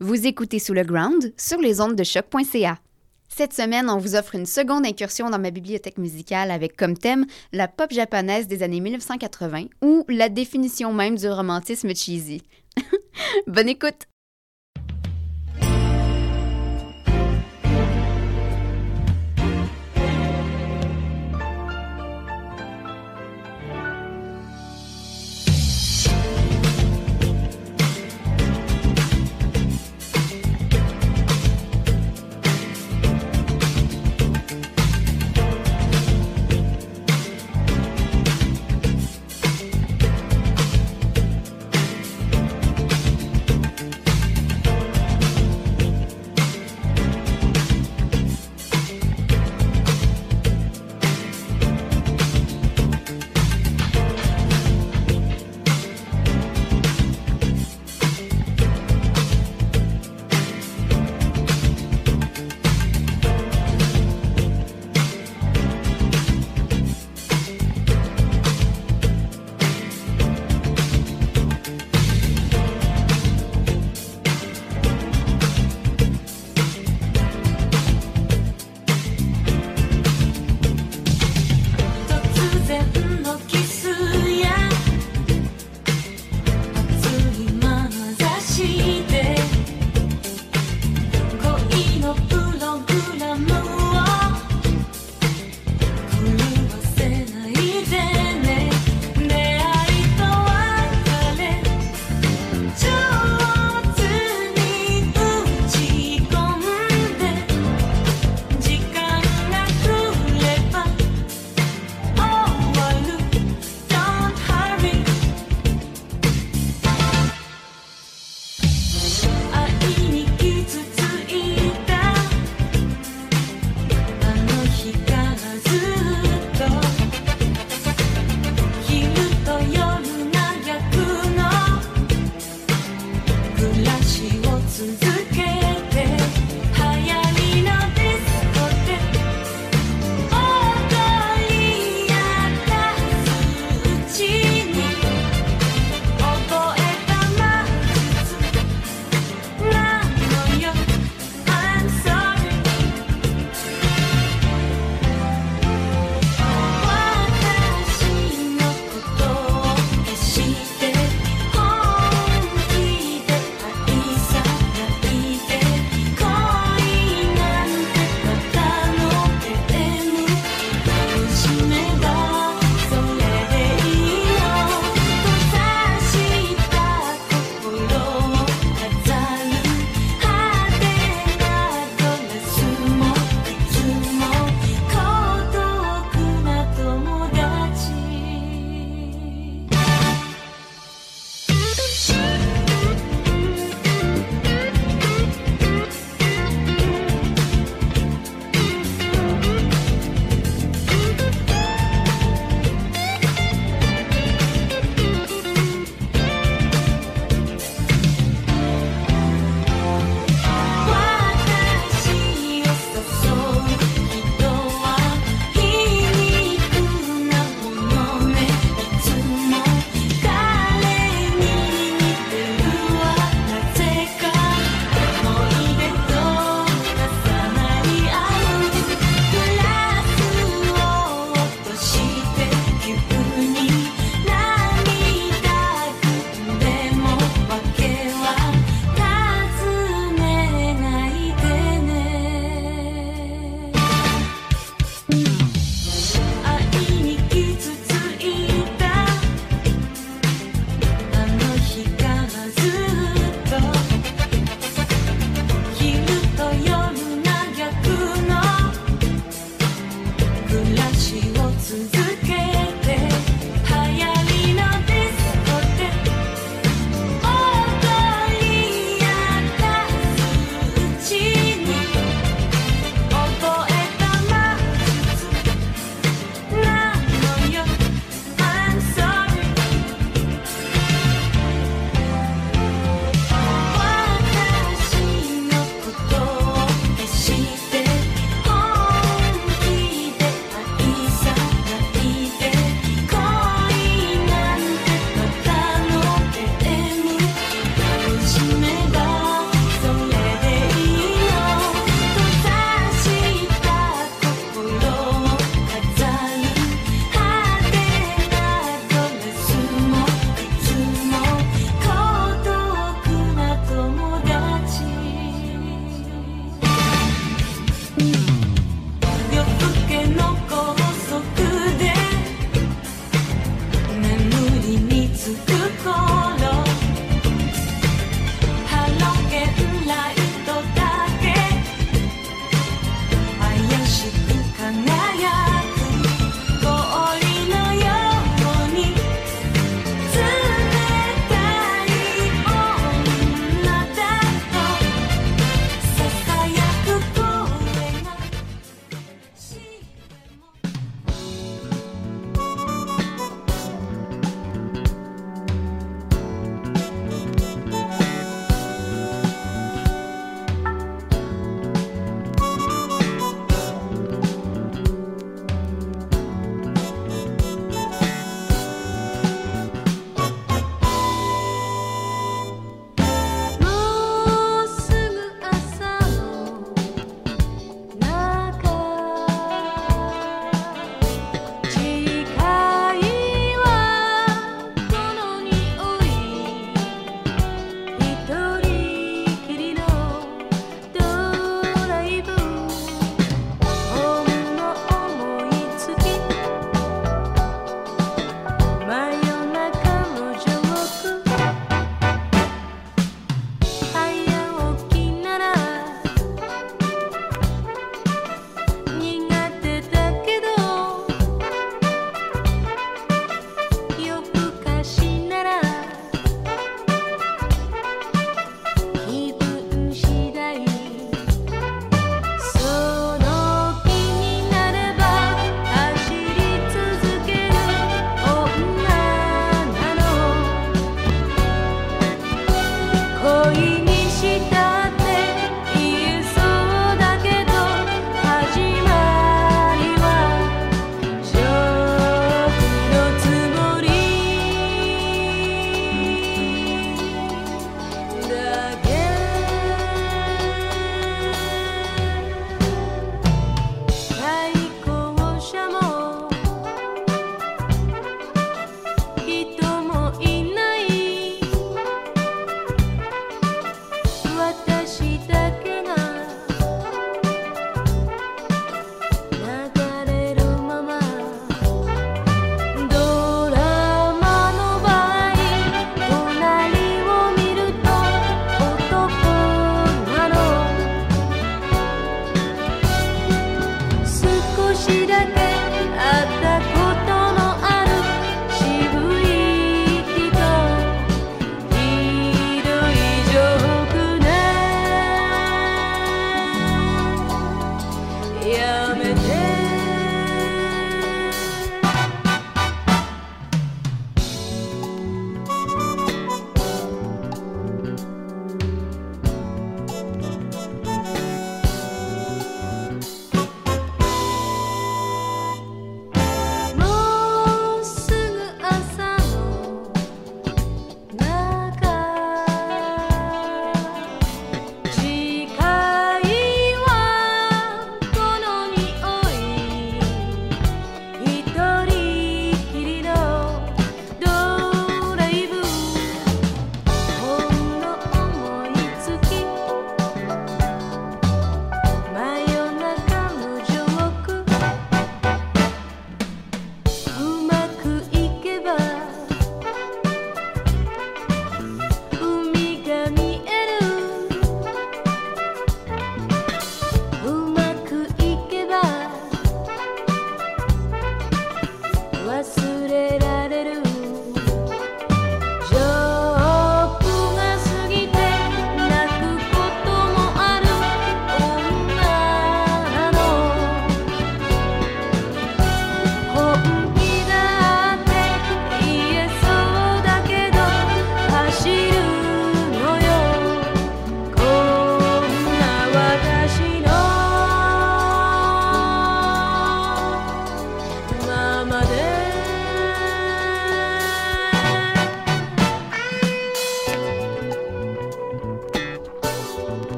Vous écoutez Sous le Ground sur les ondes de choc.ca. Cette semaine, on vous offre une seconde incursion dans ma bibliothèque musicale avec comme thème la pop japonaise des années 1980 ou la définition même du romantisme cheesy. Bonne écoute!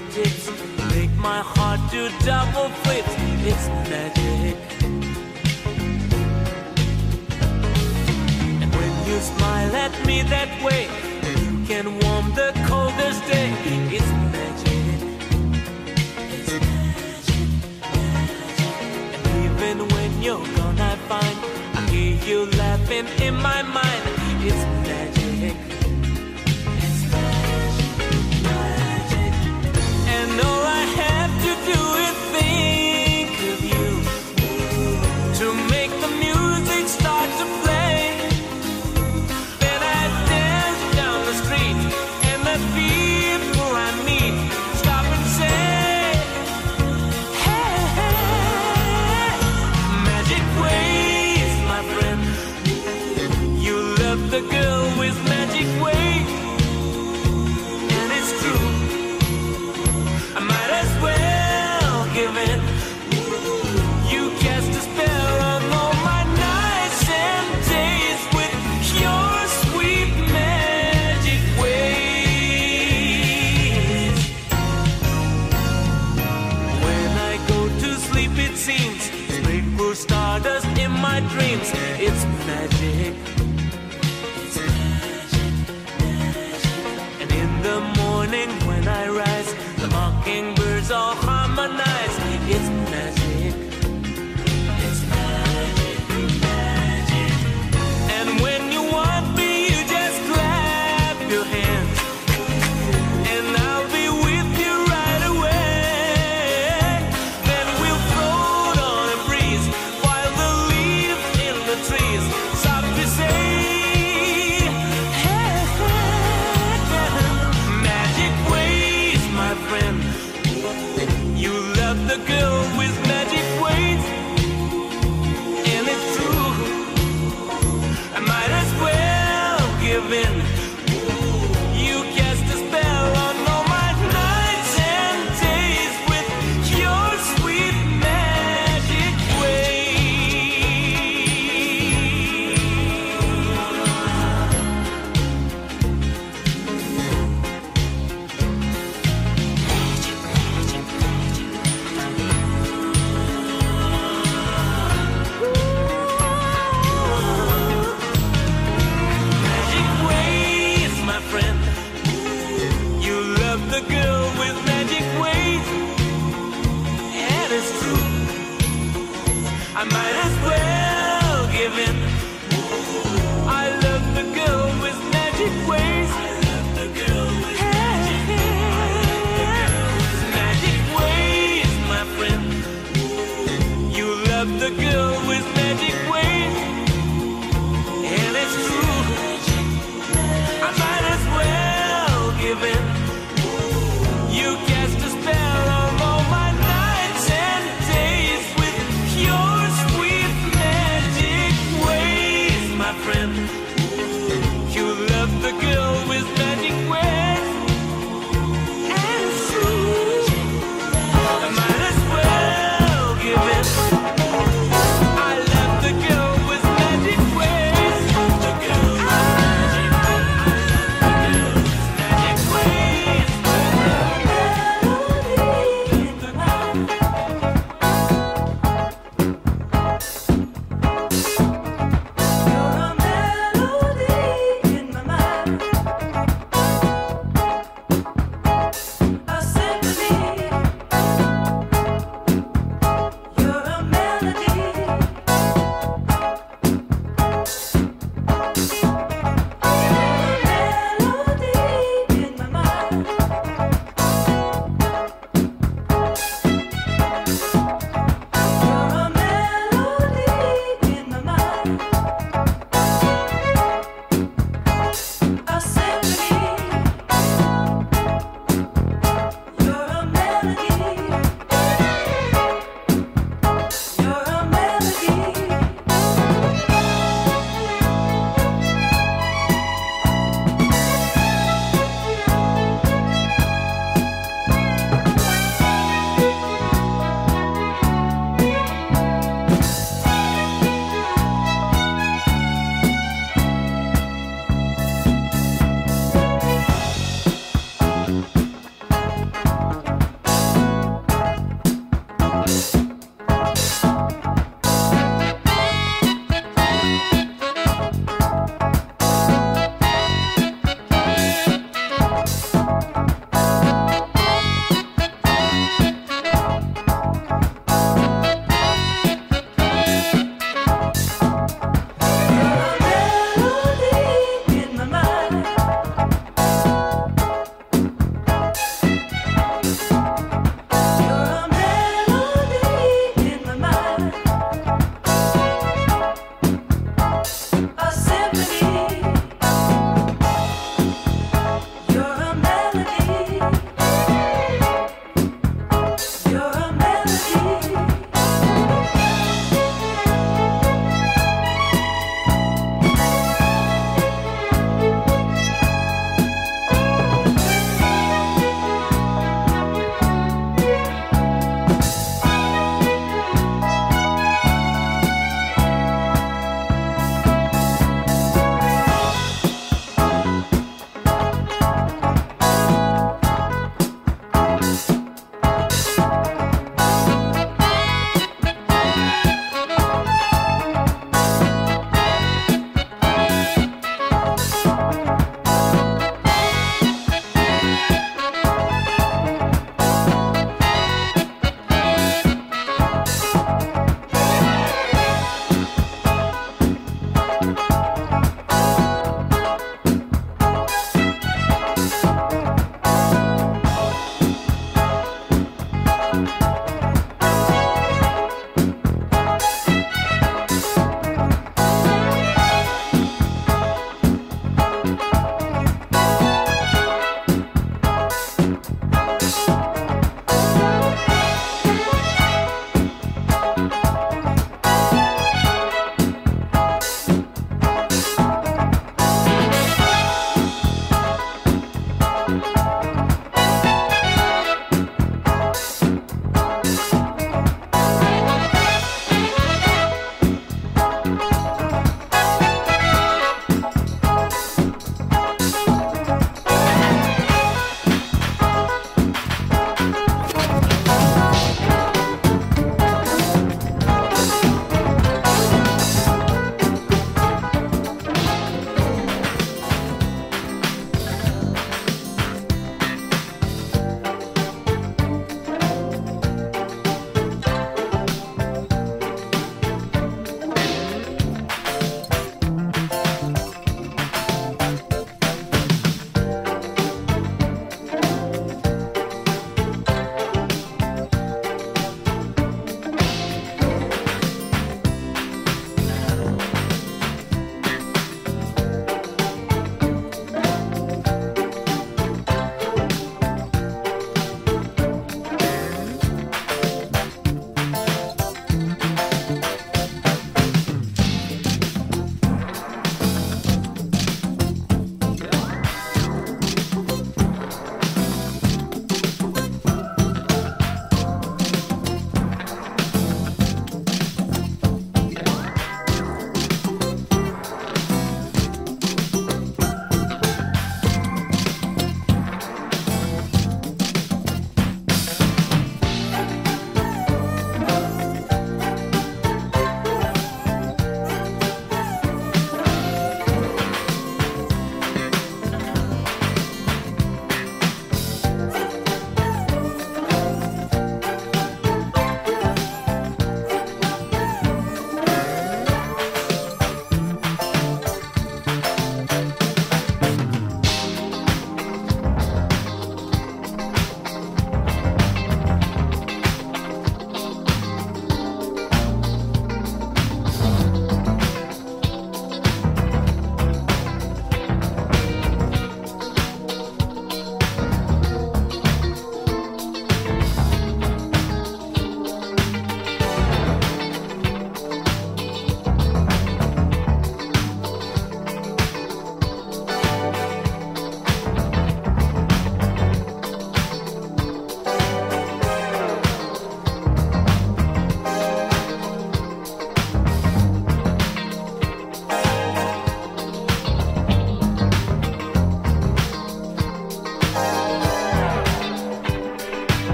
fingertips make my heart do double flips. It's magic. And when you smile at me that way, you can warm the coldest day. It's magic. It's magic, magic. And even when you're gone, I find I hear you laughing in my mind. It's magic.